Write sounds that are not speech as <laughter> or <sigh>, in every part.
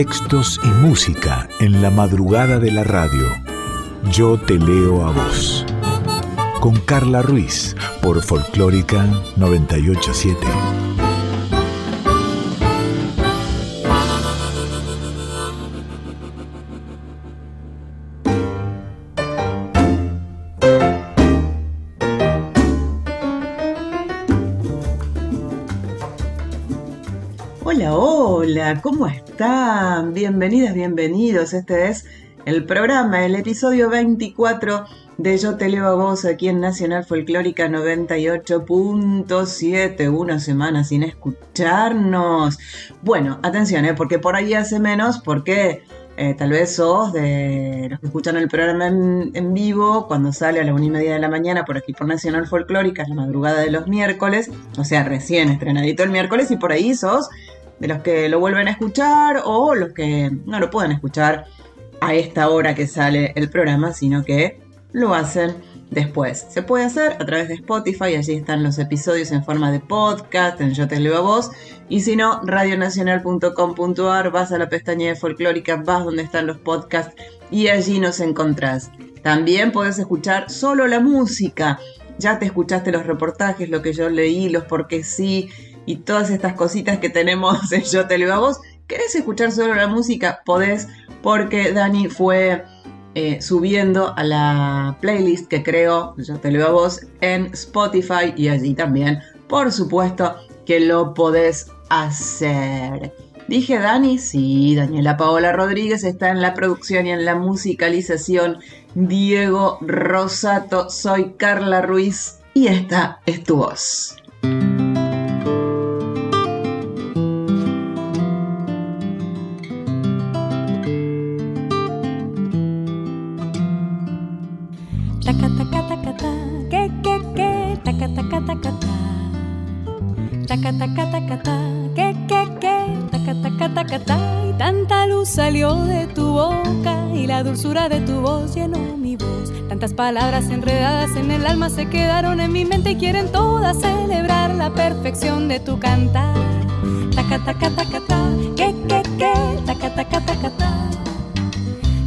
Textos y música en la madrugada de la radio. Yo te leo a vos. Con Carla Ruiz por Folclórica 987. Hola, hola, ¿cómo están? Bienvenidas, bienvenidos. Este es el programa, el episodio 24 de Yo te leo a vos aquí en Nacional Folclórica 98.7. Una semana sin escucharnos. Bueno, atención, ¿eh? porque por ahí hace menos, porque eh, tal vez sos de los que escuchan el programa en, vivo cuando sale a la una y media de la mañana por aquí por Nacional Folclórica, la madrugada de los miércoles, o sea, recién estrenadito el miércoles, y por ahí sos de los que lo vuelven a escuchar o los que no lo pueden escuchar a esta hora que sale el programa, sino que lo hacen después. Se puede hacer a través de Spotify, allí están los episodios en forma de podcast, en Yo Te Leo a Vos, y si no, radionacional.com.ar, vas a la pestaña de folclórica, vas donde están los podcasts y allí nos encontrás. También podés escuchar solo la música. Ya te escuchaste los reportajes, lo que yo leí, los por qué sí, y todas estas cositas que tenemos <laughs> en Yo Te Leo a Vos. ¿Querés escuchar solo la música? Podés, porque Dani fue eh, subiendo a la playlist que creo, Yo Te Leo a Vos, en Spotify y allí también, por supuesto, que lo podés hacer. Dije Dani, sí, Daniela Paola Rodríguez está en la producción y en la musicalización. Diego Rosato, soy Carla Ruiz y esta es tu voz. Tanta luz salió de tu boca y la dulzura de tu voz llenó mi voz. Tantas palabras enredadas en el alma se quedaron en mi mente y quieren todas celebrar la perfección de tu cantar. Taca, taca, taca, ta, que, que.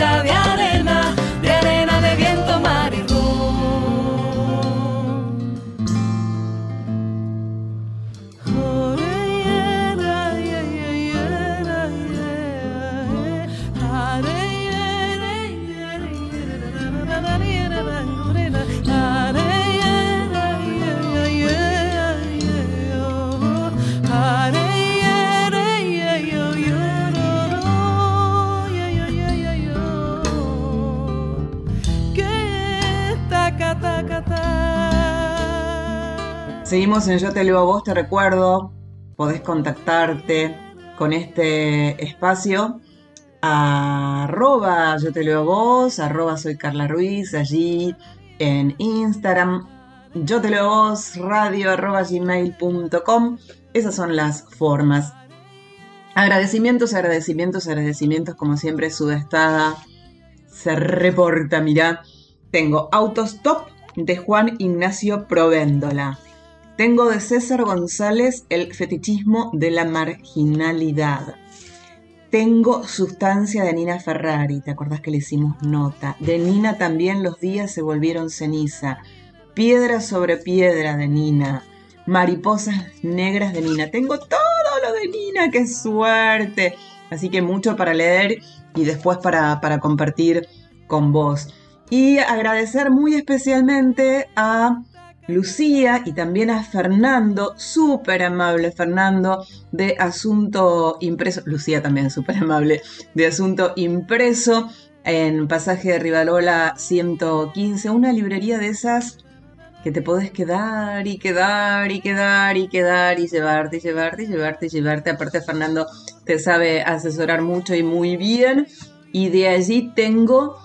arena, de arena Seguimos en Yo Te Leo a Vos, te recuerdo, podés contactarte con este espacio. Arroba Yo Te Leo a Vos, arroba Soy Carla Ruiz, allí en Instagram, Yo Te Leo a Vos, radio arroba gmail.com, esas son las formas. Agradecimientos, agradecimientos, agradecimientos, como siempre, Sudestada se reporta, mirá, tengo Autostop de Juan Ignacio Provéndola. Tengo de César González el fetichismo de la marginalidad. Tengo sustancia de Nina Ferrari, ¿te acordás que le hicimos nota? De Nina también los días se volvieron ceniza. Piedra sobre piedra de Nina. Mariposas negras de Nina. Tengo todo lo de Nina, qué suerte. Así que mucho para leer y después para, para compartir con vos. Y agradecer muy especialmente a Lucía y también a Fernando, súper amable Fernando, de Asunto Impreso, Lucía también <laughs> súper amable, de Asunto Impreso, en pasaje de Rivalola 115, una librería de esas que te podés quedar y quedar y quedar y quedar y llevarte y llevarte y llevarte y llevarte. Aparte Fernando te sabe asesorar mucho y muy bien. Y de allí tengo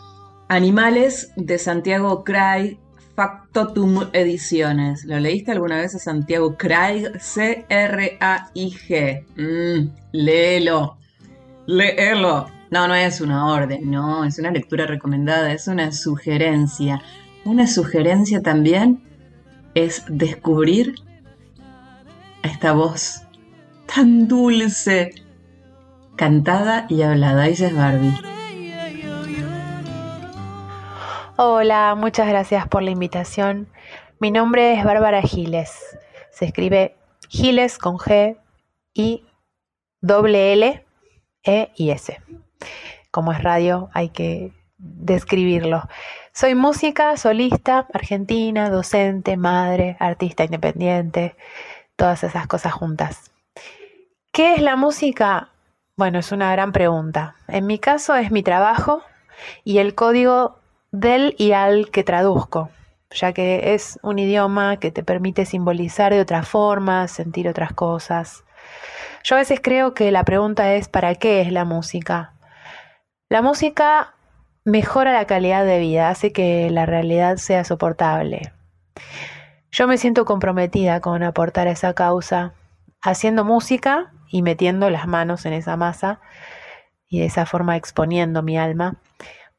Animales de Santiago Craig, Factotum Ediciones. ¿Lo leíste alguna vez a Santiago Craig? C-R-A-I-G. Mm, léelo. Léelo. No, no es una orden, no, es una lectura recomendada, es una sugerencia. Una sugerencia también es descubrir esta voz tan dulce, cantada y hablada. Ella es Barbie. Hola, muchas gracias por la invitación. Mi nombre es Bárbara Giles. Se escribe Giles con G y doble L E y S. Como es radio, hay que describirlo. Soy música, solista, argentina, docente, madre, artista independiente, todas esas cosas juntas. ¿Qué es la música? Bueno, es una gran pregunta. En mi caso es mi trabajo y el código del y al que traduzco, ya que es un idioma que te permite simbolizar de otra forma, sentir otras cosas. Yo a veces creo que la pregunta es ¿para qué es la música? La música mejora la calidad de vida, hace que la realidad sea soportable. Yo me siento comprometida con aportar a esa causa haciendo música y metiendo las manos en esa masa y de esa forma exponiendo mi alma,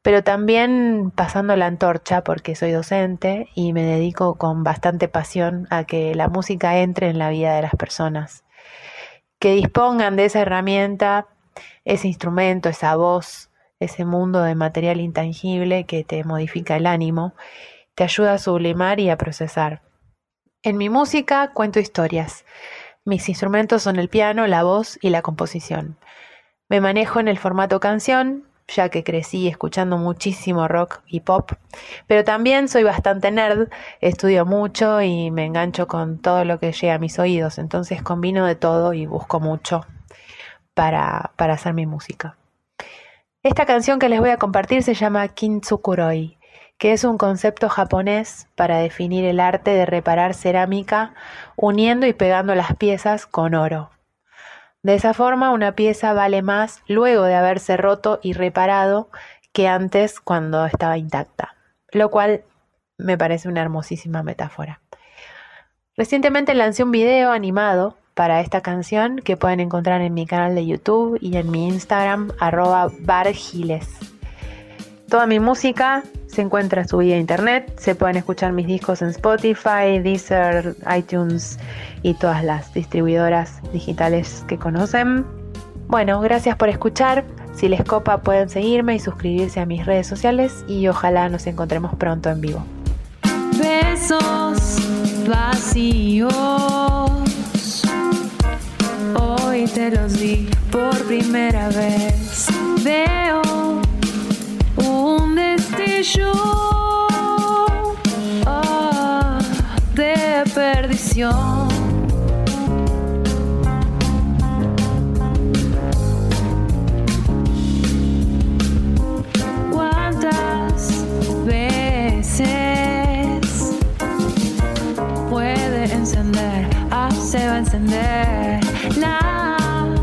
pero también pasando la antorcha porque soy docente y me dedico con bastante pasión a que la música entre en la vida de las personas, que dispongan de esa herramienta, ese instrumento, esa voz, ese mundo de material intangible que te modifica el ánimo, te ayuda a sublimar y a procesar. En mi música cuento historias, mis instrumentos son el piano, la voz y la composición. Me manejo en el formato canción, ya que crecí escuchando muchísimo rock y pop, pero también soy bastante nerd, estudio mucho y me engancho con todo lo que llega a mis oídos, entonces combino de todo y busco mucho para, para hacer mi música. Esta canción que les voy a compartir se llama Kintsukuroi que es un concepto japonés para definir el arte de reparar cerámica uniendo y pegando las piezas con oro. De esa forma una pieza vale más luego de haberse roto y reparado que antes cuando estaba intacta, lo cual me parece una hermosísima metáfora. Recientemente lancé un video animado para esta canción que pueden encontrar en mi canal de YouTube y en mi Instagram arroba bargiles. Toda mi música se encuentra subida a internet, se pueden escuchar mis discos en Spotify, Deezer, iTunes y todas las distribuidoras digitales que conocen. Bueno, gracias por escuchar. Si les copa pueden seguirme y suscribirse a mis redes sociales y ojalá nos encontremos pronto en vivo. Besos vacíos. Hoy te los di por primera vez. Veo un destello ah, de perdición. ¿Cuántas veces puede encender? Ah, se va a encender la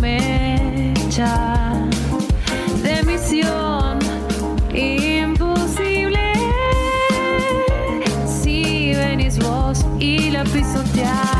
mecha. y la pisotear.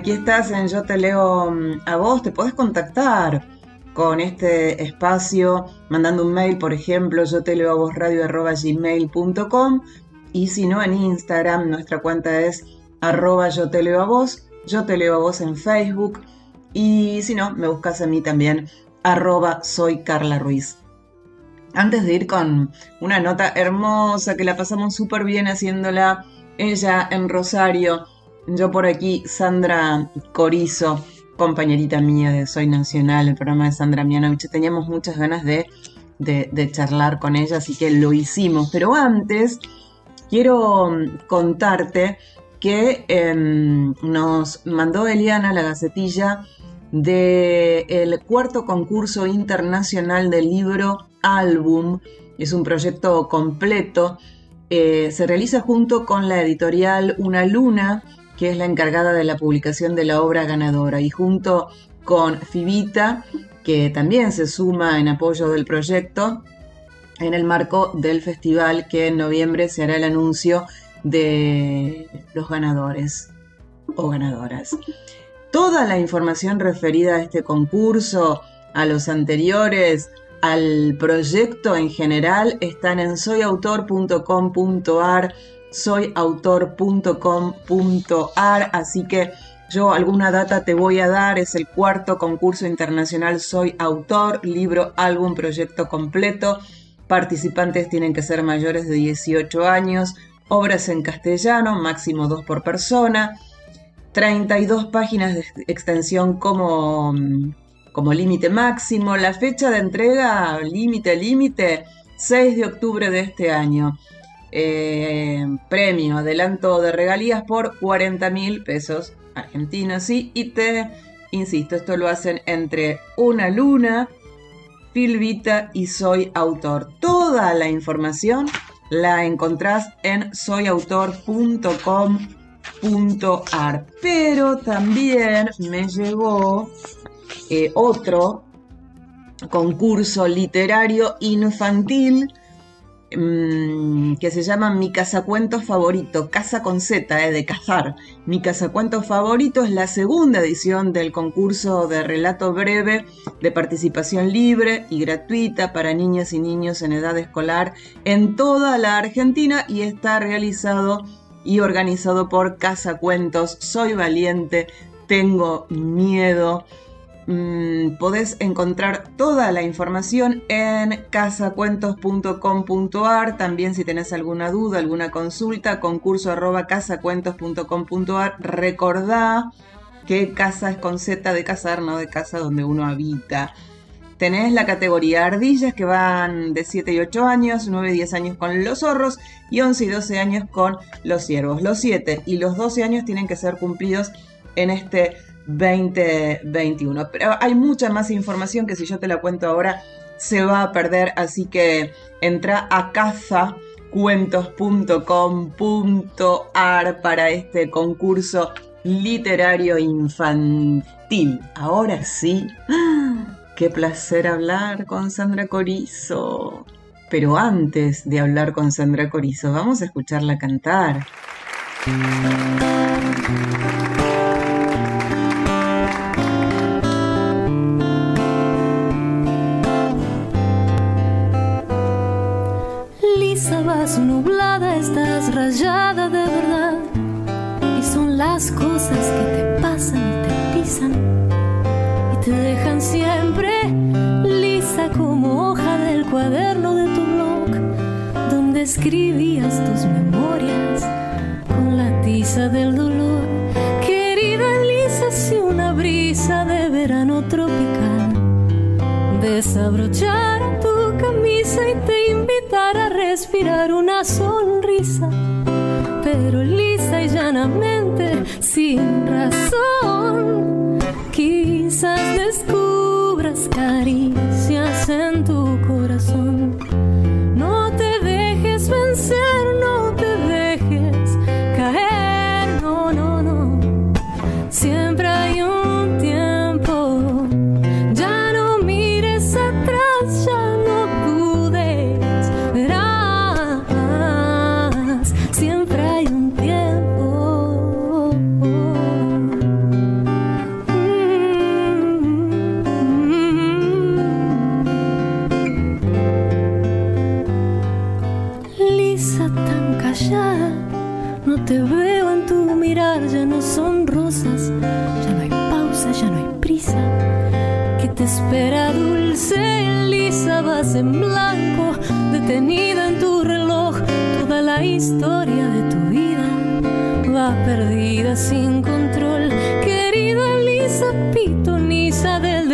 Aquí estás en Yo Te Leo mm, a vos, te podés contactar con este espacio mandando un mail, por ejemplo, yo te leo a vos radio arroba gmail.com y si no en Instagram nuestra cuenta es arroba yo te leo a vos, yo te leo a vos en Facebook y si no me buscas a mí también arroba soy Carla Ruiz. Antes de ir con una nota hermosa que la pasamos súper bien haciéndola ella en Rosario, yo por aquí, Sandra Corizo, compañerita mía de Soy Nacional, el programa de Sandra Mianovich, teníamos muchas ganas de, charlar con ella, así que lo hicimos. Pero antes, quiero mm, contarte que em, nos mandó Eliana la gacetilla del cuarto concurso internacional del libro Álbum. Es un proyecto completo. Eh, se realiza junto con la editorial Una Luna que es la encargada de la publicación de la obra ganadora, y junto con Fibita, que también se suma en apoyo del proyecto, en el marco del festival que en noviembre se hará el anuncio de los ganadores o ganadoras. Toda la información referida a este concurso, a los anteriores, al proyecto en general, están en soyautor.com.ar soyautor.com.ar, así que yo alguna data te voy a dar, es el cuarto concurso internacional Soy Autor, libro, álbum, proyecto completo. Participantes tienen que ser mayores de 18 años, obras en castellano, máximo dos por persona, 32 páginas de extensión como, como límite máximo, la fecha de entrega, límite, límite, 6 de octubre de este año. Eh, premio, adelanto de regalías por 40 mil pesos argentinos. ¿sí? Y te insisto, esto lo hacen entre Una Luna, Filvita y Soy Autor. Toda la información la encontrás en soyautor.com.ar. Pero también me llegó eh, otro concurso literario infantil Mm, que se llama Mi Casacuentos Favorito, Casa con Z, eh, de cazar. Mi Casacuentos Favorito es la segunda edición del concurso de relato breve de participación libre y gratuita para niñas y niños en edad escolar en toda la Argentina y está realizado y organizado por Casacuentos. Soy valiente, tengo miedo Mm, podés encontrar toda la información en casacuentos.com.ar. También si tenés alguna duda, alguna consulta, concurso arroba casacuentos.com.ar. Recordá que casa es con Z de casar, no de casa donde uno habita. Tenés la categoría ardillas que van de 7 y 8 años, 9 y 10 años con los zorros y 11 y 12 años con los ciervos. Los 7 y los 12 años tienen que ser cumplidos en este 2021. Pero hay mucha más información que si yo te la cuento ahora se va a perder, así que entra a cazacuentos.com.ar para este concurso literario infantil. Ahora sí, <gasps> qué placer hablar con Sandra Corizo. Pero antes de hablar con Sandra Corizo, vamos a escucharla cantar.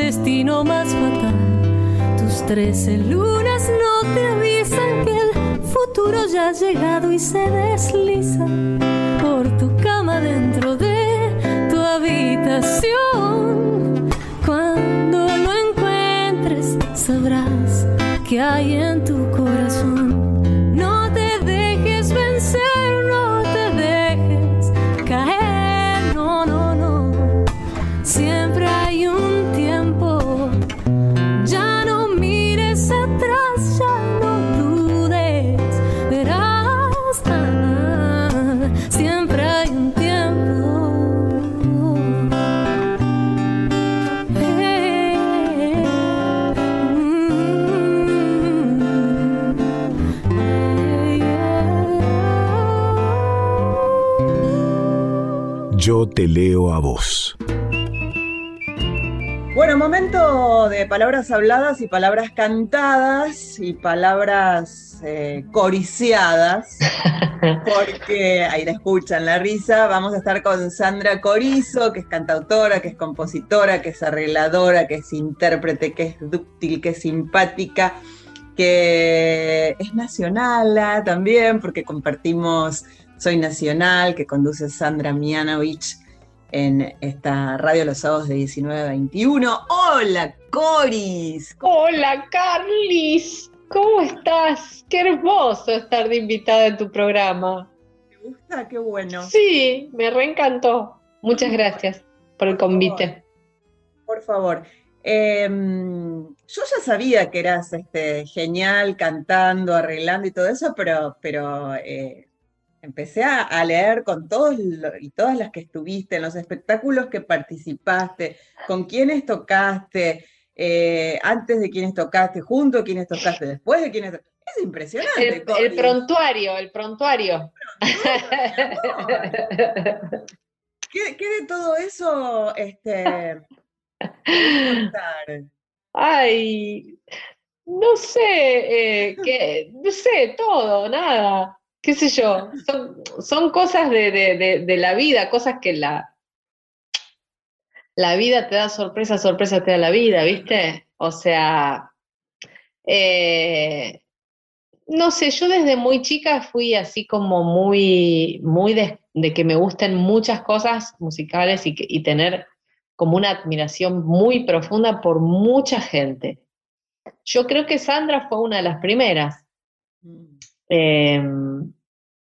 Destino más fatal. Tus trece lunas no te avisan que el futuro ya ha llegado y se desliza por tu cama dentro de tu habitación. Cuando lo encuentres, sabrás que hay en te leo a vos. Bueno, momento de palabras habladas y palabras cantadas y palabras eh, coriciadas, <laughs> porque ahí la escuchan la risa. Vamos a estar con Sandra Corizo, que es cantautora, que es compositora, que es arregladora, que es intérprete, que es dúctil, que es simpática, que es nacional también, porque compartimos Soy Nacional, que conduce Sandra Mianovich en esta radio los sábados de 19 a 21. ¡Hola, Coris! Hola, Carlis. ¿Cómo estás? Qué hermoso estar de invitada en tu programa. ¿Te gusta? ¡Qué bueno! Sí, me reencantó. Muchas gracias por el convite. Por favor. Eh, yo ya sabía que eras este, genial cantando, arreglando y todo eso, pero, pero eh, empecé a, a leer con todos lo- y todas las que estuviste, en los espectáculos que participaste, con quiénes tocaste, eh, antes de quiénes tocaste, junto a quiénes tocaste, después de quiénes tocaste. Es impresionante, El, el prontuario, el prontuario. <laughs> ¿Qué, qué de todo eso este, contar? Ay, no sé, eh, que, no sé, todo, nada, qué sé yo. Son, cosas de, la vida, cosas que la, la vida te da sorpresa, sorpresa te da la vida, ¿viste? O sea, eh, no sé, yo desde muy chica fui así como muy, muy de, que me gusten muchas cosas musicales y, y tener como una admiración muy profunda por mucha gente. Yo creo que Sandra fue una de las primeras, Mm. Eh,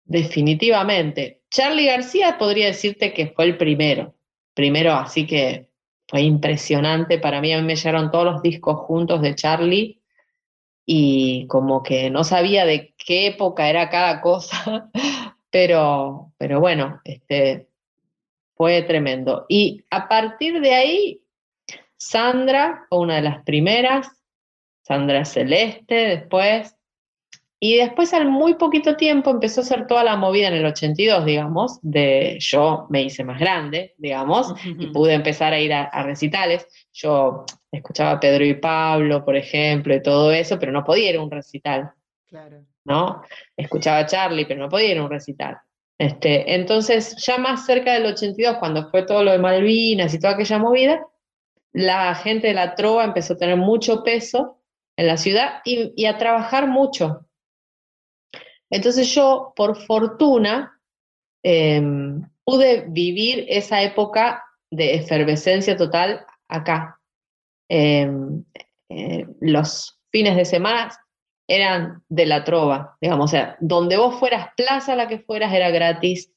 definitivamente. Charlie García podría decirte que fue el primero, primero, así que fue impresionante para mí. A mí me llegaron todos los discos juntos de Charlie y como que no sabía de qué época era cada cosa, <laughs> pero, pero bueno, este, fue tremendo. Y a partir de ahí, Sandra fue una de las primeras, Sandra Celeste después, y después al muy poquito tiempo empezó a hacer toda la movida en el 82, digamos, de yo me hice más grande, digamos, y pude empezar a ir a, recitales. Yo escuchaba a Pedro y Pablo, por ejemplo, y todo eso, pero no podía ir a un recital. Claro. ¿No? Escuchaba a Charlie, pero no podía ir a un recital. Este, entonces, ya más cerca del 82, cuando fue todo lo de Malvinas y toda aquella movida, la gente de la trova empezó a tener mucho peso en la ciudad y a trabajar mucho. Entonces yo, por fortuna, em, pude vivir esa época de efervescencia total acá. Em, eh, los fines de semana eran de la trova, digamos, o sea, donde vos fueras, plaza la que fueras, era gratis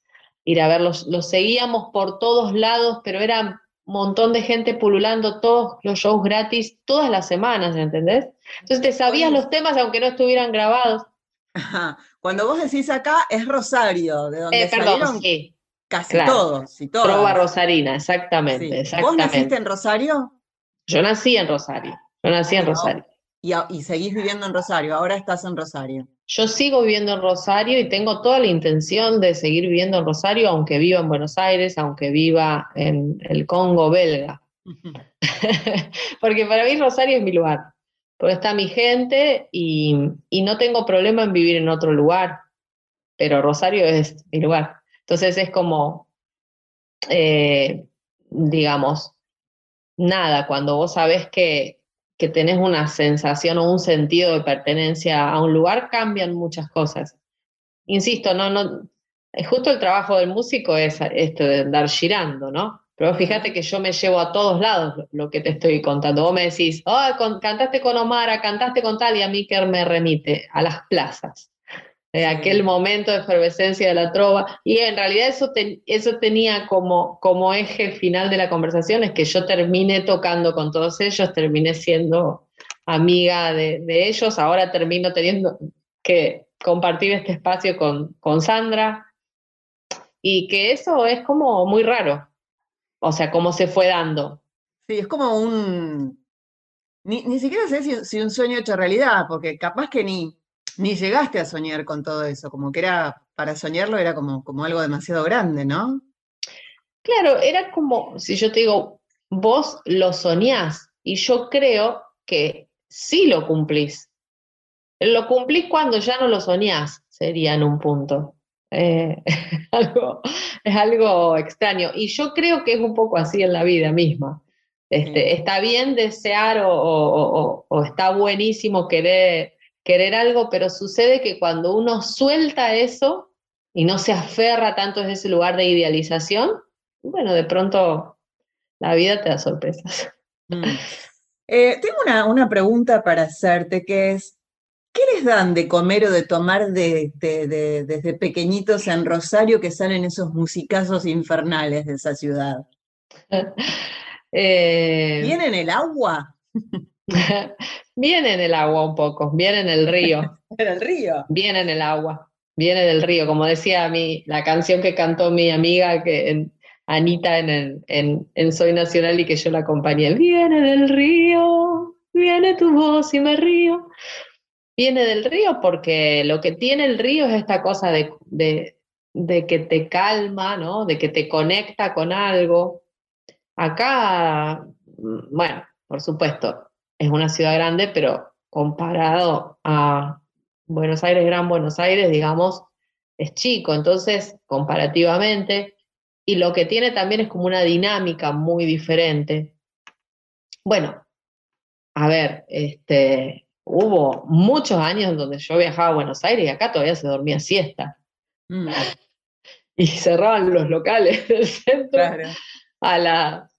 ir a verlos. Los seguíamos por todos lados, pero era un montón de gente pululando todos los shows gratis todas las semanas, ¿entendés? Entonces te sabías los temas aunque no estuvieran grabados. Cuando vos decís acá, es Rosario, de donde eh, salieron casi todos y todas. Rosarina, exactamente, ¿Vos naciste en Rosario? Yo nací en Rosario, yo nací en Rosario. Y, y, seguís viviendo en Rosario, ahora estás en Rosario. Yo sigo viviendo en Rosario y tengo toda la intención de seguir viviendo en Rosario, aunque viva en Buenos Aires, aunque viva en el Congo belga. <laughs> Porque para mí Rosario es mi lugar porque está mi gente y, no tengo problema en vivir en otro lugar, pero Rosario es mi lugar. Entonces es como, eh, digamos, nada, cuando vos sabés que, que tenés una sensación o un sentido de pertenencia a un lugar, cambian muchas cosas. Insisto, no, no, justo el trabajo del músico es esto de andar girando, ¿no? Pero fíjate que yo me llevo a todos lados lo que te estoy contando. Vos me decís, oh, cantaste con Omara, cantaste con tal, y a mí que me remite a las plazas. De aquel momento de efervescencia de la trova. Y en realidad eso, eso tenía como, como eje final de la conversación, es que yo terminé tocando con todos ellos, terminé siendo amiga de, ellos, ahora termino teniendo que compartir este espacio con, con Sandra, y que eso es como muy raro, o sea, cómo se fue dando. Sí, es como un... Ni, siquiera sé si, un sueño hecho realidad, porque capaz que ni, ni llegaste a soñar con todo eso, como que era, para soñarlo era como, como algo demasiado grande, ¿no? Claro, era como, si yo te digo, vos lo soñás, y yo creo que sí lo cumplís. Lo cumplís cuando ya no lo soñás, sería en un punto. Eh, <laughs> es algo extraño. Y yo creo que es un poco así en la vida misma. Este, Está bien desear o, está buenísimo querer, querer algo, pero sucede que cuando uno suelta eso y no se aferra tanto en ese lugar de idealización, bueno, de pronto la vida te da sorpresas. Mm. <laughs> Eh, tengo una, una, pregunta para hacerte, que es, ¿Qué les dan de comer o de tomar desde pequeñitos en Rosario que salen esos musicazos infernales de esa ciudad? <laughs> Eh, ¿Viene en el agua? <laughs> viene en el agua un poco, viene en el río. <laughs> ¿En el río? Viene en el agua, viene del río, como decía mi, la canción que cantó mi amiga que Anita en, en Soy Nacional y que yo la acompañé. Viene del río, viene tu voz y me río viene del río porque lo que tiene el río es esta cosa de, que te calma, ¿no? De que te conecta con algo. Acá, mm, bueno, por supuesto, es una ciudad grande, pero comparado a Buenos Aires, Gran Buenos Aires, digamos, es chico. Entonces, comparativamente, y lo que tiene también es como una dinámica muy diferente. Bueno, a ver, este, hubo muchos años donde yo viajaba a Buenos Aires y acá todavía se dormía siesta. Mm. <laughs> Y cerraban los locales del centro. A la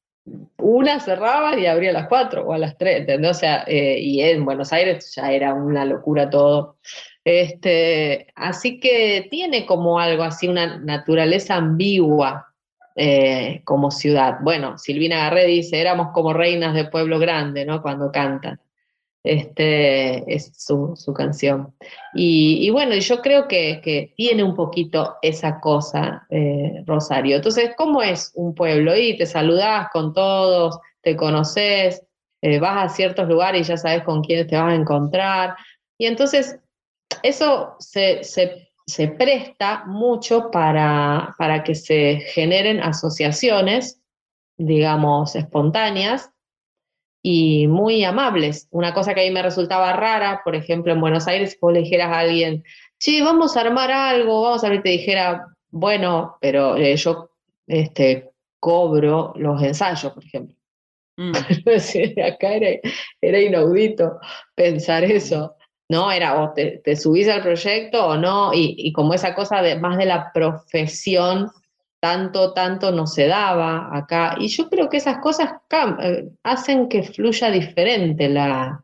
una cerraba y abría a las cuatro o a las tres, ¿entendés? O sea, eh, y en Buenos Aires ya era una locura todo. Este, así que tiene como algo así, una naturaleza ambigua eh, como ciudad. Bueno, Silvina Garré dice, éramos como reinas de pueblo grande, ¿no? Cuando cantan. Este, es su, canción. Y, bueno, yo creo que, tiene un poquito esa cosa, eh, Rosario. Entonces, ¿cómo es un pueblo? Y te saludás con todos, te conoces, eh, vas a ciertos lugares y ya sabes con quiénes te vas a encontrar. Y entonces, eso se, presta mucho para, para que se generen asociaciones, digamos, espontáneas, y muy amables. Una cosa que a mí me resultaba rara, por ejemplo, en Buenos Aires, si vos le dijeras a alguien, sí, vamos a armar algo, vamos a ver, te dijera, bueno, pero eh, yo este, cobro los ensayos, por ejemplo. Mm. <laughs> Acá era, inaudito pensar eso. ¿no? Era o te, subís al proyecto o no, y, y, como esa cosa de más de la profesión tanto, tanto no se daba acá. Y yo creo que esas cosas eh, hacen que fluya diferente la,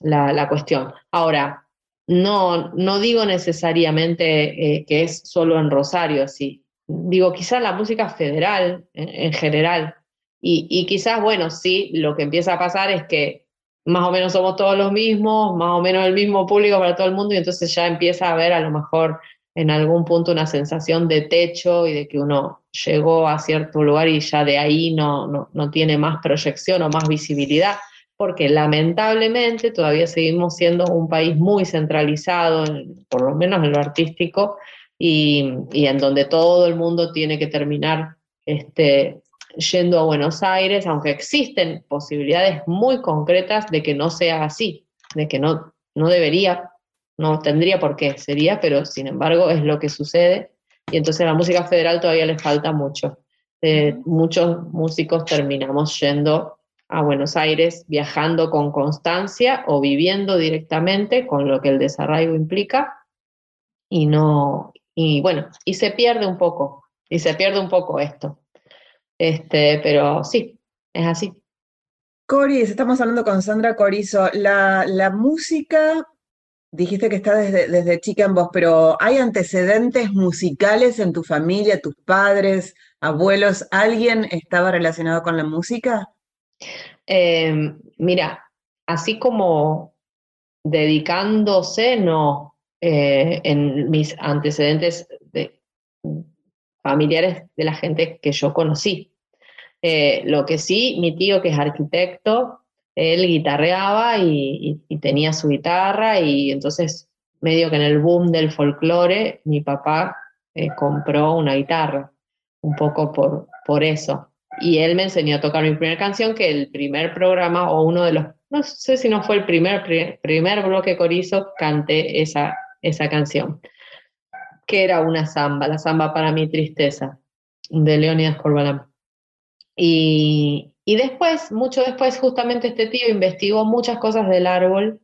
la, cuestión. Ahora, no, no digo necesariamente eh, que es solo en Rosario así. Digo, quizás la música federal en, general. Y, y, quizás, bueno, sí, lo que empieza a pasar es que más o menos somos todos los mismos, más o menos el mismo público para todo el mundo, y entonces ya empieza a haber a lo mejor en algún punto una sensación de techo y de que uno llegó a cierto lugar y ya de ahí no, no, tiene más proyección o más visibilidad, porque lamentablemente todavía seguimos siendo un país muy centralizado, por lo menos en lo artístico, y, en donde todo el mundo tiene que terminar este, yendo a Buenos Aires, aunque existen posibilidades muy concretas de que no sea así, de que no, no debería no tendría por qué, sería, pero sin embargo es lo que sucede. Y entonces a la música federal todavía le falta mucho. Eh, muchos músicos terminamos yendo a Buenos Aires, viajando con constancia o viviendo directamente con lo que el desarraigo implica. Y no, y bueno, y se pierde un poco, y se pierde un poco esto. Este, pero sí, es así. Coris, estamos hablando con Sandra Corizo. La, la música Dijiste que está desde, chica en vos, pero ¿hay antecedentes musicales en tu familia, tus padres, abuelos? ¿Alguien estaba relacionado con la música? Em, mira, así como dedicándose, no, eh, en mis antecedentes de, familiares de la gente que yo conocí. Eh, lo que sí, mi tío que es arquitecto, él guitarreaba y, tenía su guitarra y entonces medio que en el boom del folclore mi papá eh, compró una guitarra, un poco por, por eso. Y él me enseñó a tocar mi primera canción, que el primer programa o uno de los, no sé si no fue el primer, primer, bloque corizo, canté esa, esa canción, que era una samba, la samba para mi tristeza, de Leonidas Corbalán. Y, y después, mucho después, justamente este tío investigó muchas cosas del árbol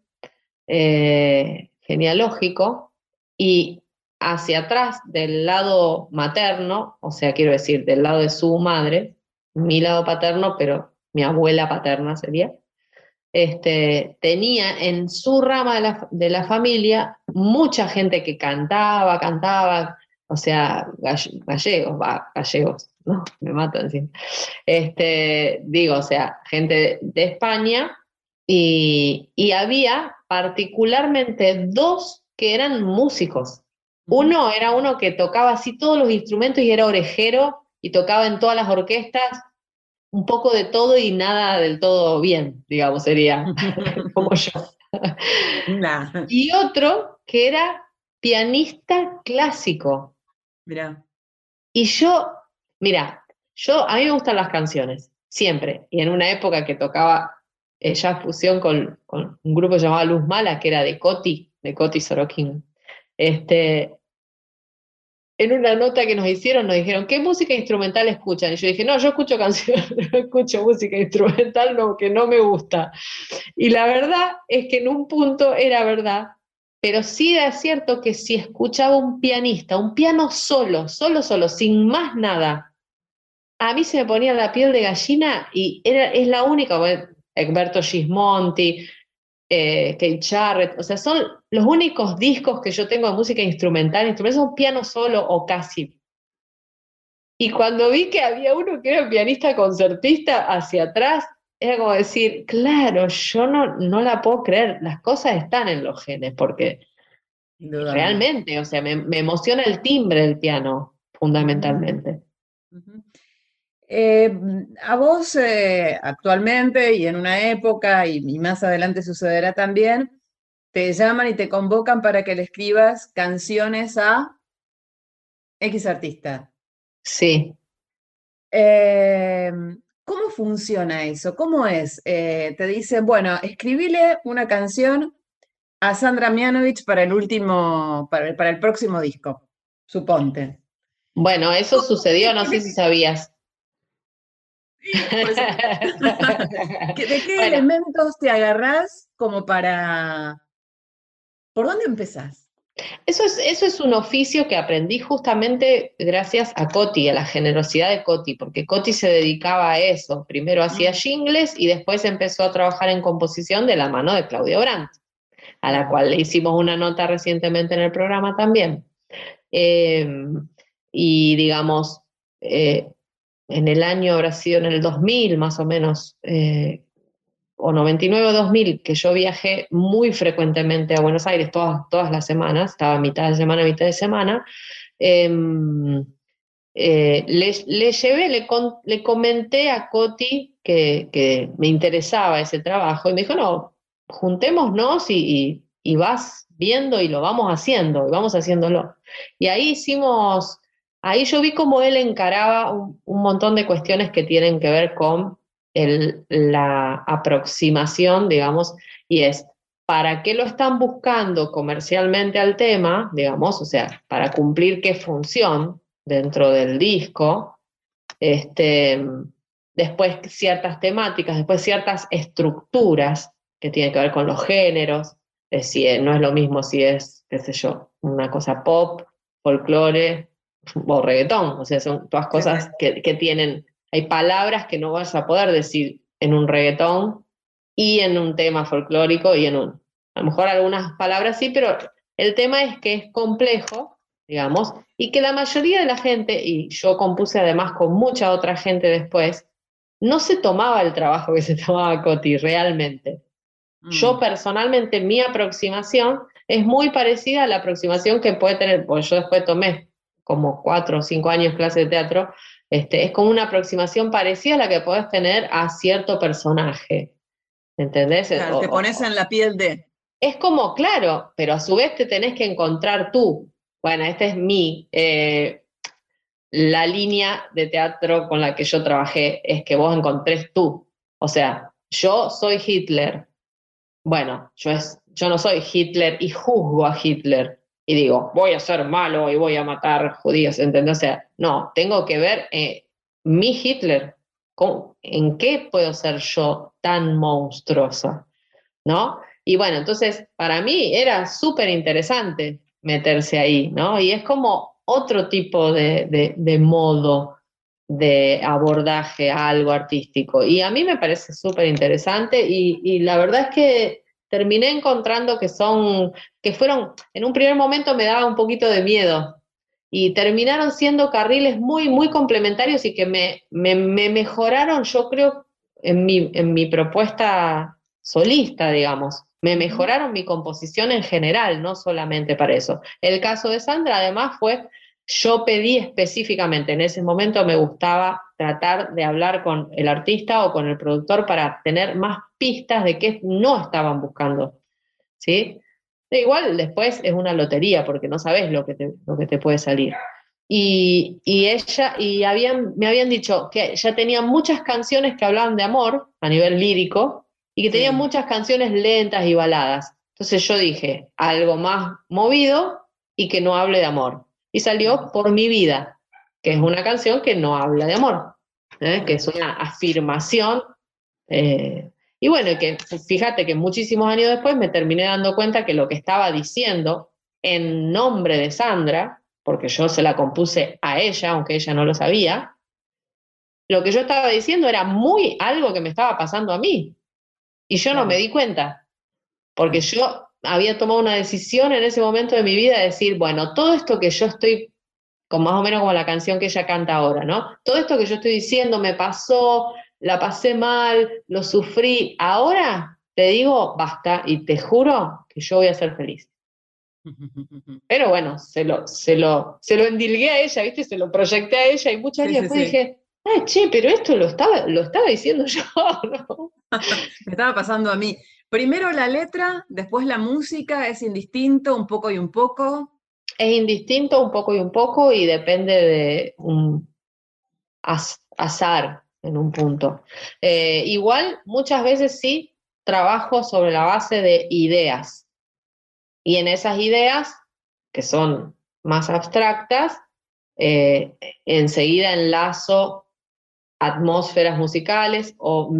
eh, genealógico y hacia atrás del lado materno, o sea, quiero decir, del lado de su madre, mi lado paterno, pero mi abuela paterna sería, este, tenía en su rama de la, de la, familia mucha gente que cantaba, cantaba, o sea, gallegos, va, gallegos, ¿no? Me matan, sí. Este, digo, o sea, gente de España y, había particularmente dos que eran músicos. Uno era uno que tocaba así todos los instrumentos y era orejero y tocaba en todas las orquestas un poco de todo y nada del todo bien, digamos, sería <laughs> como yo. Y otro que era pianista clásico. Mira. Y yo Mira, yo, a mí me gustan las canciones, siempre. Y en una época que tocaba eh, ya fusión con, un grupo llamado Luz Mala, que era de Coti, de Coti Sorokin. Este, en una nota que nos hicieron, nos dijeron, ¿qué música instrumental escuchan? Y yo dije, no, yo escucho canciones, <laughs> no escucho música instrumental, no, que no me gusta. Y la verdad es que en un punto era verdad, pero sí era cierto que si escuchaba un pianista, un piano solo, solo, solo, sin más nada, a mí se me ponía la piel de gallina y era, es la única, Egberto Gismonti, eh, Kate Jarrett, o sea, son los únicos discos que yo tengo de música instrumental, instrumental son piano solo o casi. Y cuando vi que había uno que era pianista concertista hacia atrás, era como decir, claro, yo no, no la puedo creer, las cosas están en los genes, porque realmente, o sea, me, emociona el timbre del piano, fundamentalmente. Eh, a vos eh, actualmente y en una época, y, y, más adelante sucederá también, te llaman y te convocan para que le escribas canciones a X artista. Sí. Eh, ¿Cómo funciona eso? ¿Cómo es? Eh, te dicen, bueno, escribile una canción a Sandra Mianovich para el último, para el, para el próximo disco, suponte. Bueno, eso sucedió, no sé si sabías. <laughs> ¿De qué elementos te agarrás como para... ¿Por dónde empezás? Eso es, eso es un oficio que aprendí justamente gracias a Coti, a la generosidad de Coti, porque Coti se dedicaba a eso. Primero hacía jingles y después empezó a trabajar en composición de la mano de Claudio Brandt, a la cual le hicimos una nota recientemente en el programa también. Em, y digamos, eh, en el año habrá sido en el 2000 más o menos, eh, o 99 o 2000, que yo viajé muy frecuentemente a Buenos Aires todas, todas las semanas, estaba mitad de semana, mitad de semana, em, eh, le, llevé, le, le, comenté a Coti que, que, me interesaba ese trabajo y me dijo, no, juntémonos y, y, vas viendo y lo vamos haciendo, y vamos haciéndolo. Y ahí hicimos, ahí yo vi cómo él encaraba un montón de cuestiones que tienen que ver con la aproximación, digamos, y es, ¿para qué lo están buscando comercialmente al tema? Digamos, o sea, para cumplir qué función dentro del disco, este, después ciertas temáticas, después ciertas estructuras que tienen que ver con los géneros, es decir, no es lo mismo si es, qué sé yo, una cosa pop, folclore o reggaetón, o sea, son todas cosas que, que tienen hay palabras que no vas a poder decir en un reggaetón y en un tema folclórico y en un... A lo mejor algunas palabras sí, pero el tema es que es complejo, digamos, y que la mayoría de la gente, y yo compuse además con mucha otra gente después, no se tomaba el trabajo que se tomaba Coti realmente. Yo mm. personalmente, mi aproximación es muy parecida a la aproximación que puede tener, pues yo después tomé como cuatro o cinco años clase de teatro, este, es como una aproximación parecida a la que puedes tener a cierto personaje. ¿Entendés? Claro, te pones en la piel de. Es como, claro, pero a su vez te tenés que encontrar tú. Bueno, esta es mi. Eh, la línea de teatro con la que yo trabajé es que vos encontrés tú. O sea, yo soy Hitler. Bueno, yo, es, yo no soy Hitler y juzgo a Hitler y digo, voy a ser malo y voy a matar judíos, ¿entendés? O sea, no, tengo que ver eh, mi Hitler, ¿en qué puedo ser yo tan monstruosa? ¿No? Y bueno, entonces para mí era súper interesante meterse ahí, ¿no? Y es como otro tipo de, de modo de abordaje a algo artístico. Y a mí me parece súper interesante y, y la verdad es que terminé encontrando que son, que fueron, en un primer momento me daba un poquito de miedo y terminaron siendo carriles muy, muy complementarios y que me, me, mejoraron, yo creo, en mi, en mi propuesta solista, digamos. Me mejoraron mi composición en general, no solamente para eso. El caso de Sandra, además, fue yo pedí específicamente, en ese momento me gustaba tratar de hablar con el artista o con el productor para tener más pistas de qué no estaban buscando. ¿sí? E igual después es una lotería porque no sabes lo que te, lo que te puede salir. Y, ella, y habían, me habían dicho que ya tenían muchas canciones que hablaban de amor a nivel lírico y que tenían muchas canciones lentas y baladas. Entonces yo dije, algo más movido y que no hable de amor y salió Por mi vida, que es una canción que no habla de amor, ¿eh? que es una afirmación. Eh, y bueno, que fíjate que muchísimos años después me terminé dando cuenta que lo que estaba diciendo en nombre de Sandra, porque yo se la compuse a ella, aunque ella no lo sabía, lo que yo estaba diciendo era muy algo que me estaba pasando a mí. Y yo no me di cuenta, porque yo había tomado una decisión en ese momento de mi vida de decir, bueno, todo esto que yo estoy, con más o menos como la canción que ella canta ahora, ¿no? Todo esto que yo estoy diciendo me pasó, la pasé mal, lo sufrí. Ahora te digo, basta, y te juro que yo voy a ser feliz. <laughs> Pero bueno, se lo, se lo, se lo endilgué a ella, ¿viste? Se lo proyecté a ella y muchas veces después dije, ay, che, pero esto lo estaba, lo estaba diciendo <laughs> yo, ¿no? Me estaba pasando a mí. Primero la letra, después la música, es indistinto, un poco y un poco. Es indistinto un poco y un poco y depende de un azar en un punto. Eh, igual, muchas veces sí trabajo sobre la base de ideas. Y en esas ideas, que son más abstractas, eh, enseguida enlazo atmósferas musicales o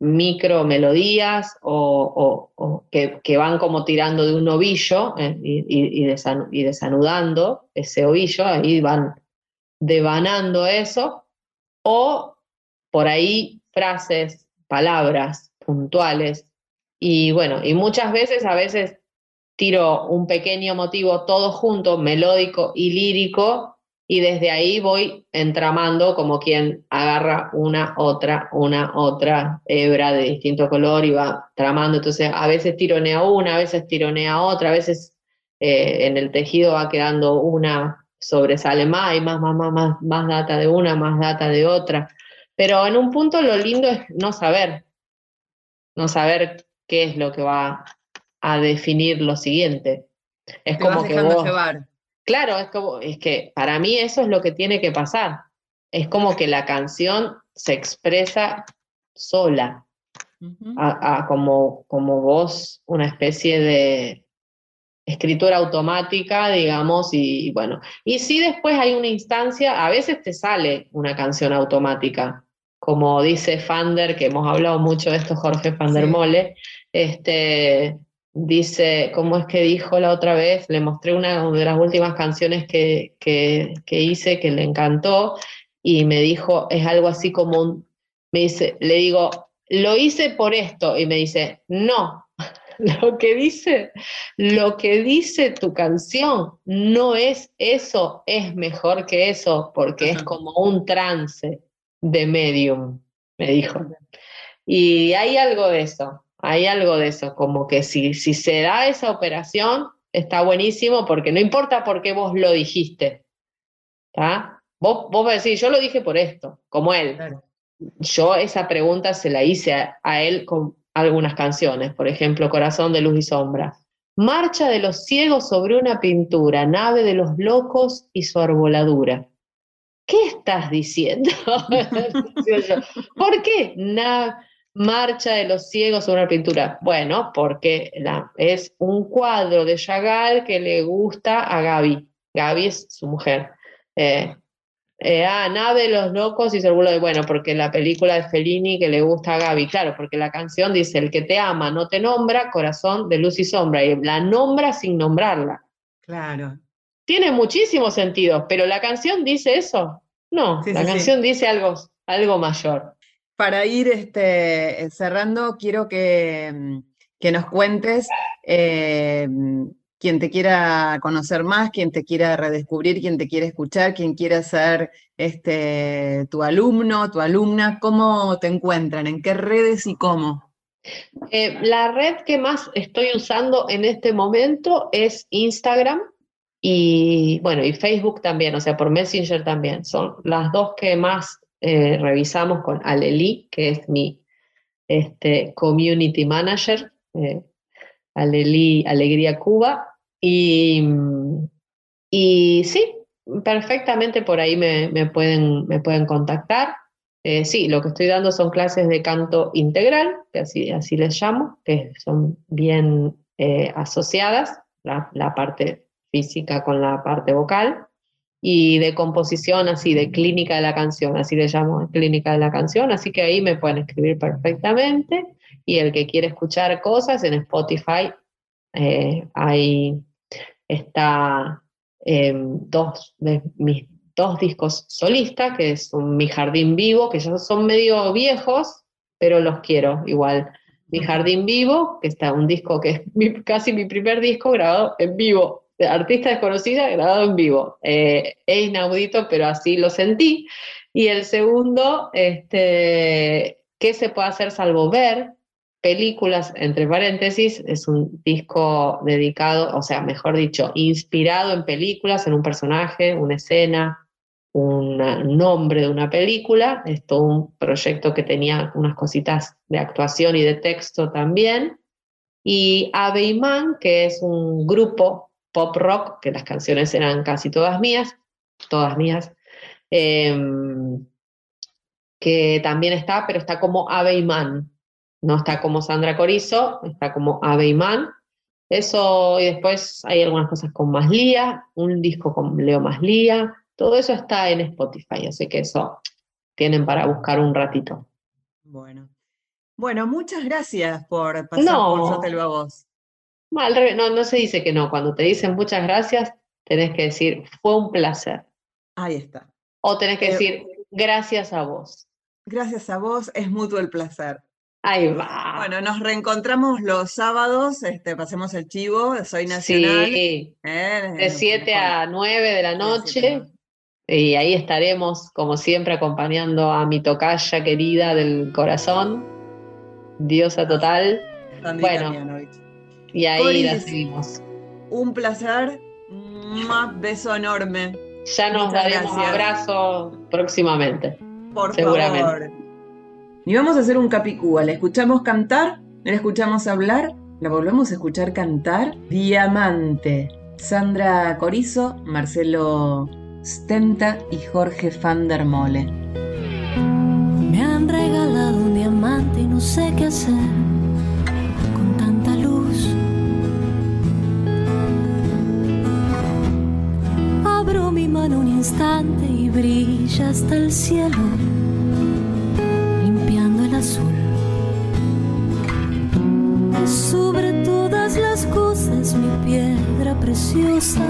micro melodías o, que, van como tirando de un ovillo eh, y, y, desanudando ese ovillo, ahí van devanando eso, o por ahí frases, palabras puntuales. Y bueno, y muchas veces, a veces tiro un pequeño motivo todo junto, melódico y lírico, y desde ahí voy entramando como quien agarra una, otra, una, otra hebra de distinto color y va tramando. Entonces, a veces tironea una, a veces tironea otra, a veces eh, en el tejido va quedando una, sobresale más y más, más, más, más, más data de una, más data de otra. Pero en un punto lo lindo es no saber, no saber qué es lo que va a definir lo siguiente. Es como que vos, llevar Claro, es como, es que para mí eso es lo que tiene que pasar. Es como que la canción se expresa sola, a, como, como vos, una especie de escritura automática, digamos, y, bueno. Y si después hay una instancia, a veces te sale una canción automática, como dice Fander, que hemos hablado mucho de esto, Jorge Fander Mole, este, dice, ¿cómo es que dijo la otra vez? Le mostré una de las últimas canciones que, que, hice que le encantó y me dijo, es algo así como un, me dice, le digo, lo hice por esto y me dice, no, <laughs> lo que dice, lo que dice tu canción no es eso, es mejor que eso, porque es como un trance de medium, me dijo. Y hay algo de eso, hay algo de eso, como que si, si se da esa operación, está buenísimo porque no importa por qué vos lo dijiste. Vos, vos decir, yo lo dije por esto, como él. Yo esa pregunta se la hice a, él con algunas canciones, por ejemplo, Corazón de Luz y Sombra. Marcha de los ciegos sobre una pintura, nave de los locos y su arboladura. ¿Qué estás diciendo? <laughs> ¿Por qué? Marcha de los ciegos sobre una pintura. Bueno, porque la, es un cuadro de Chagall que le gusta a Gaby. Gaby es su mujer. Eh, eh, ah, Nave de los locos y se de bueno, porque la película de Fellini que le gusta a Gaby, claro, porque la canción dice, el que te ama no te nombra, corazón de luz y sombra, y la nombra sin nombrarla. Claro. Tiene muchísimo sentido, pero la canción dice eso. No, la canción dice algo, algo mayor para ir este, cerrando, quiero que, mm, nos cuentes eh, quien te quiera conocer más, quien te quiera redescubrir, quien te quiera escuchar, quien quiera ser este, tu alumno, tu alumna, ¿cómo te encuentran? ¿En qué redes y cómo? Eh, la red que más estoy usando en este momento es Instagram y bueno, y Facebook también, o sea, por Messenger también. Son las dos que más eh, revisamos con Aleli, que es mi este, community manager, eh, Aleli Alegría Cuba, y, y sí, perfectamente por ahí me, pueden, me pueden contactar. Eh, sí, lo que estoy dando son clases de canto integral, que así, así les llamo, que son bien asociadas, la parte física con la parte vocal y de composición, así, de clínica de la canción, así le llamo, clínica de la canción, así que ahí me pueden escribir perfectamente y el que quiere escuchar cosas en Spotify, eh, ahí está em, dos mis dos discos solistas, que son Mi Jardín Vivo, que ya son medio viejos, pero los quiero igual. Mi Jardín Vivo, que está un disco que es casi mi primer disco grabado en vivo artista desconocida grabado en vivo. Eh, es inaudito, pero así lo sentí. Y el segundo, este, ¿qué se puede hacer salvo ver? Películas, entre paréntesis, es un disco dedicado, o sea, mejor dicho, inspirado en películas, en un personaje, una escena, un nombre de una película. Es todo un proyecto que tenía unas cositas de actuación y de texto también. Y Abeyman, que es un grupo pop rock, que las canciones eran casi todas mías, todas mías, em, que también está, pero está como Abeyman, no está como Sandra Corizo, está como Abeyman. Eso, y después hay algunas cosas con Más Lía, un disco con Leo Más Lía, todo eso está en Spotify, así que eso tienen para buscar un ratito. Bueno. Bueno, muchas gracias por pasar por Yo te lo a vos. No, no, se dice que no. Cuando te dicen muchas gracias, tenés que decir fue un placer. Ahí está. O tenés que eh, decir gracias a vos. Gracias a vos, es mutuo el placer. Ahí va. Bueno, nos reencontramos los sábados, este, pasemos el chivo, Soy Nacional. Sí, eh, de 7 a 9 de la noche. Y ahí estaremos, como siempre, acompañando a mi tocaya querida del corazón, diosa total. bueno, y ahí la seguimos. Un placer, un beso enorme. Ya nos daremos un abrazo próximamente. Por seguramente. favor. Y vamos a hacer un capicúa. La escuchamos cantar, la escuchamos hablar, la volvemos a escuchar cantar. Diamante. Sandra Corizo, Marcelo Stenta y Jorge van der Mole. Me han regalado un diamante y no sé qué hacer Un instante y brilla hasta el cielo, limpiando el azul. Sobre todas las cosas mi piedra preciosa,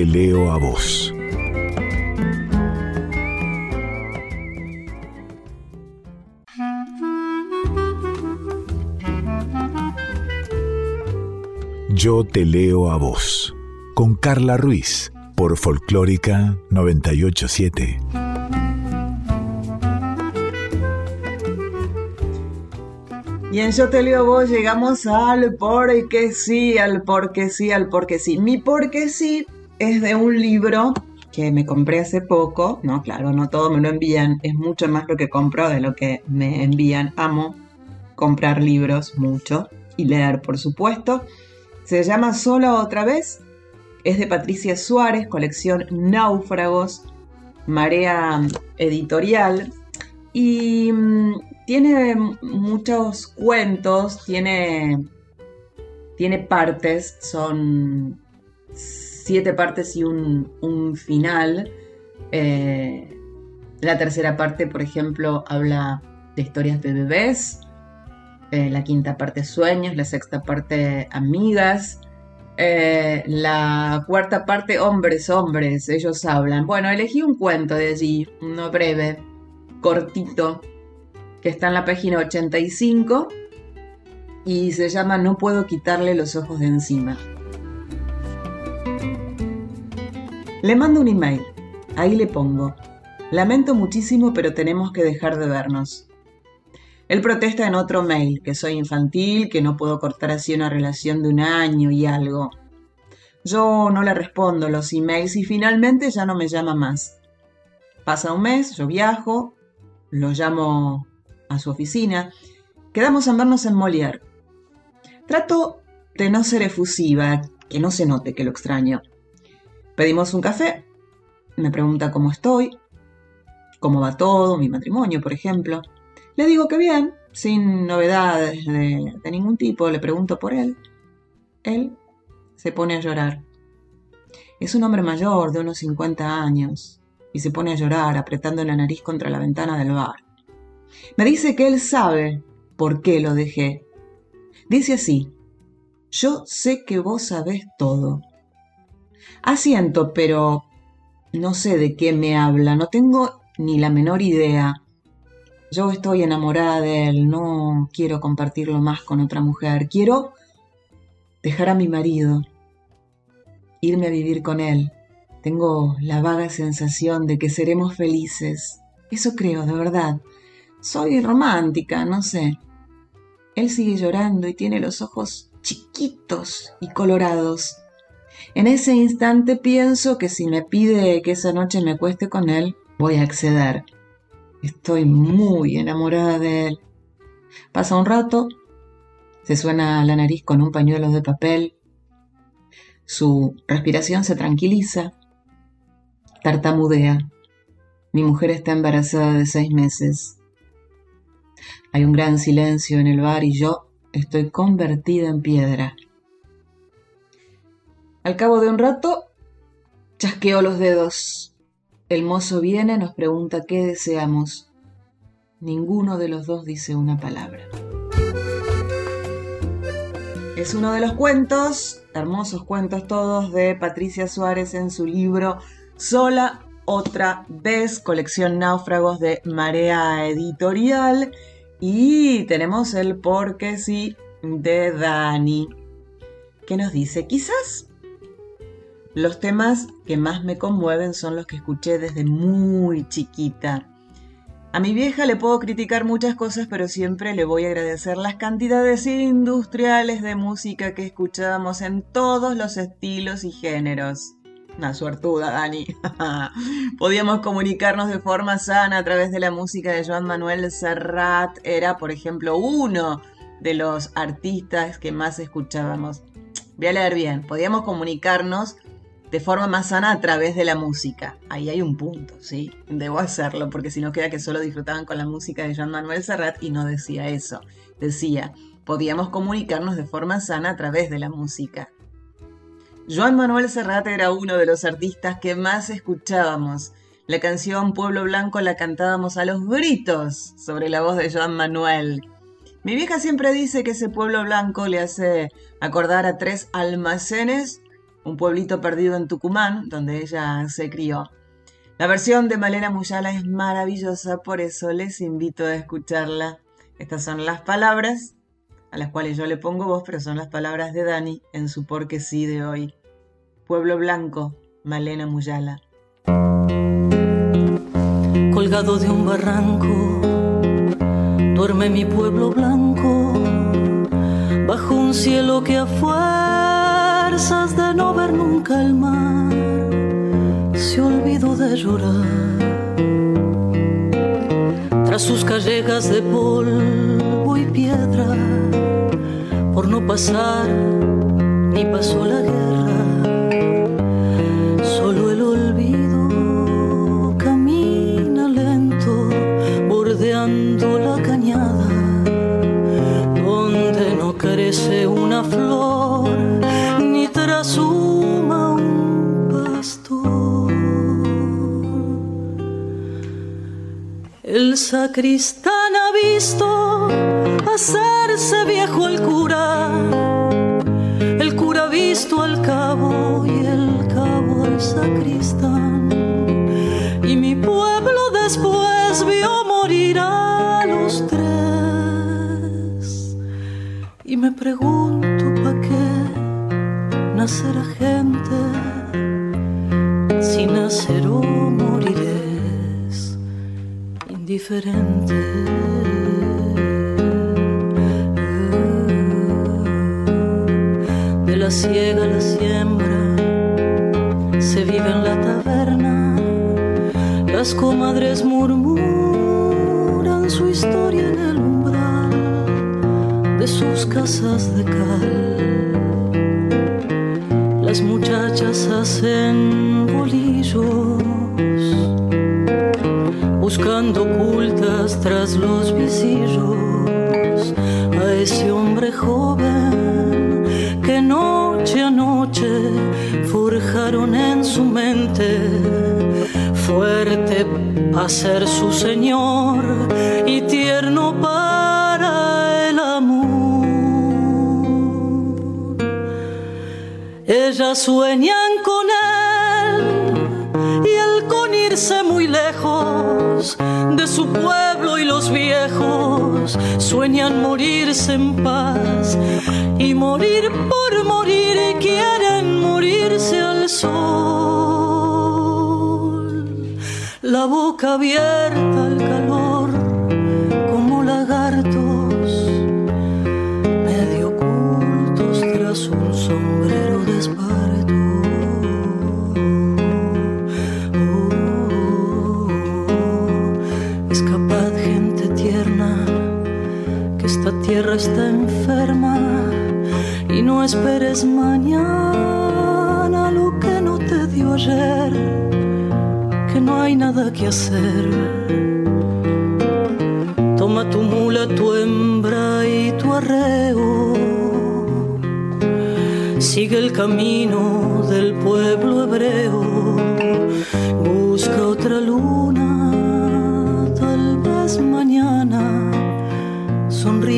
te leo a vos. Yo te leo a vos. Con Carla Ruiz por Folclórica 987. Y en Yo te leo vos llegamos al porque sí, al porque sí, al porque sí. Mi porque sí es de un libro que me compré hace poco. No, claro, no todo me lo envían. Es mucho más lo que compro de lo que me envían. Amo comprar libros mucho y leer, por supuesto. Se llama Sola otra vez. Es de Patricia Suárez, colección Náufragos, Marea Editorial. Y mm, tiene muchos cuentos, tiene, tiene partes, son siete partes y un, final. Eh, la tercera parte, por ejemplo, habla de historias de bebés. Eh, la quinta parte, sueños. La sexta parte, amigas. Eh, la cuarta parte, hombres, hombres, ellos hablan. Bueno, elegí un cuento de allí, uno breve, cortito, que está en la página 85 y se llama No puedo quitarle los ojos de encima. Le mando un email, ahí le pongo. Lamento muchísimo, pero tenemos que dejar de vernos. Él protesta en otro mail, que soy infantil, que no puedo cortar así una relación de un año y algo. Yo no le respondo los emails y finalmente ya no me llama más. Pasa un mes, yo viajo, lo llamo a su oficina. Quedamos en vernos en Molière. Trato de no ser efusiva, que no se note que lo extraño. Pedimos un café. Me pregunta cómo estoy, cómo va todo, mi matrimonio, por ejemplo. Le digo que bien, sin novedades de, ningún tipo, le pregunto por él. Él se pone a llorar. Es un hombre mayor, de unos 50 años, y se pone a llorar apretando la nariz contra la ventana del bar. Me dice que él sabe por qué lo dejé. Dice así, yo sé que vos sabés todo. Asiento, pero no sé de qué me habla, no tengo ni la menor idea. Yo estoy enamorada de él, no quiero compartirlo más con otra mujer, quiero dejar a mi marido, irme a vivir con él. Tengo la vaga sensación de que seremos felices. Eso creo, de verdad. Soy romántica, no sé. Él sigue llorando y tiene los ojos chiquitos y colorados. En ese instante pienso que si me pide que esa noche me acueste con él, voy a acceder. Estoy muy enamorada de él. Pasa un rato, se suena la nariz con un pañuelo de papel, su respiración se tranquiliza, tartamudea. Mi mujer está embarazada de seis meses. Hay un gran silencio en el bar y yo estoy convertida en piedra. Al cabo de un rato, chasqueo los dedos. El mozo viene, nos pregunta qué deseamos. Ninguno de los dos dice una palabra. Es uno de los cuentos, hermosos cuentos todos, de Patricia Suárez en su libro Sola otra vez, colección Náufragos de Marea Editorial. Y tenemos el porque sí de Dani, que nos dice, quizás los temas que más me conmueven son los que escuché desde muy chiquita. A mi vieja le puedo criticar muchas cosas, pero siempre le voy a agradecer las cantidades industriales de música que escuchábamos en todos los estilos y géneros. Una suertuda, Dani. <laughs> Podíamos comunicarnos de forma sana a través de la música de Joan Manuel Serrat. Era, por ejemplo, uno de los artistas que más escuchábamos. Voy a leer bien. Podíamos comunicarnos de forma más sana a través de la música. Ahí hay un punto, ¿sí? Debo hacerlo, porque si no queda que solo disfrutaban con la música de Joan Manuel Serrat y no decía eso. Decía, podíamos comunicarnos de forma sana a través de la música. Joan Manuel Serrat era uno de los artistas que más escuchábamos. La canción Pueblo Blanco la cantábamos a los gritos sobre la voz de Joan Manuel. Mi vieja siempre dice que ese pueblo blanco le hace acordar a tres almacenes un pueblito perdido en Tucumán, donde ella se crió. La versión de Malena Muyala es maravillosa, por eso les invito a escucharla. Estas son las palabras a las cuales yo le pongo voz, pero son las palabras de Dani en su porque sí de hoy. Pueblo Blanco, Malena Muyala. Colgado de un barranco, duerme mi pueblo blanco, bajo un cielo que a de no ver nunca el mar, se olvidó de llorar. Tras sus callejas de polvo y piedra, por no pasar ni pasó la guerra. Solo el olvido camina lento, bordeando la cañada, donde no crece una flor ni trasuma un pastor. El sacristán ha visto hacerse viejo el cura, el cura visto al cabo y el cabo al sacristán. Y mi pueblo después vio morir a los tres. Y me pregunto nacerá gente si nacer o morir es indiferente. De la ciega la siembra se vive en la taberna. Las comadres murmuran su historia en el umbral de sus casas de cal. Las muchachas hacen bolillos, buscando ocultas tras los visillos a ese hombre joven que noche a noche forjaron en su mente fuerte para ser su señor y tierno Ellas sueñan con él y él con irse muy lejos de su pueblo y los viejos sueñan morirse en paz y morir por morir y quieren morirse al sol. La boca abierta está enferma y no esperes mañana lo que no te dio ayer, que no hay nada que hacer. Toma tu mula, tu hembra y tu arreo. Sigue el camino del pueblo hebreo.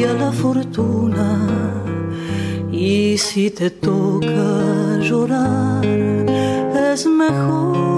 Sonría la fortuna. Y si te toca llorar, es mejor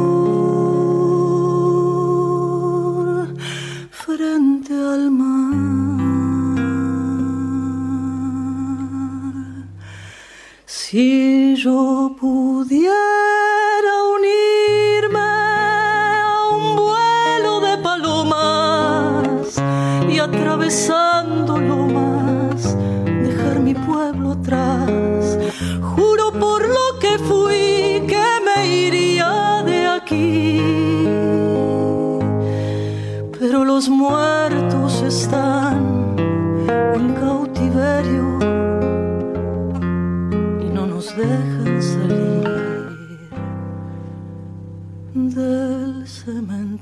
del cementerio.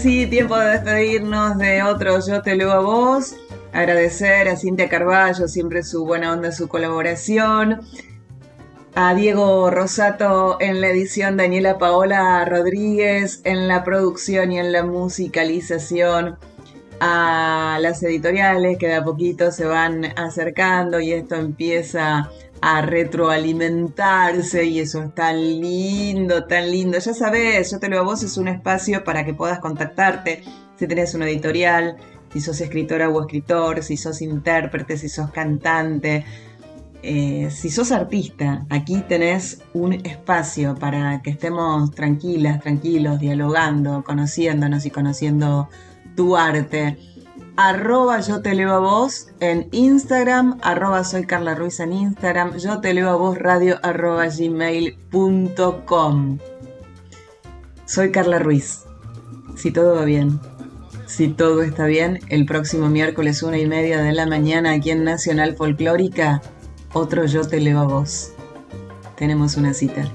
Y ahora sí, tiempo de despedirnos de otro Yo Te Leo a Vos. Agradecer a Cintia Carballo, siempre su buena onda, su colaboración. A Diego Rosato en la edición, Daniela Paola Rodríguez en la producción y en la musicalización. A las editoriales que de a poquito se van acercando y esto empieza a retroalimentarse y eso es tan lindo, tan lindo. Ya sabes, yo te lo a vos, es un espacio para que puedas contactarte si tenés una editorial, si sos escritora o escritor, si sos intérprete, si sos cantante, eh, si sos artista. Aquí tenés un espacio para que estemos tranquilas, tranquilos, dialogando, conociéndonos y conociendo tu arte arroba yo te leo a vos en Instagram, arroba soy Carla Ruiz en Instagram, yo te leo a vos radio arroba gmail.com. Soy Carla Ruiz. Si todo va bien, si todo está bien, el próximo miércoles una y media de la mañana aquí en Nacional Folclórica, otro yo te leo a vos. Tenemos una cita.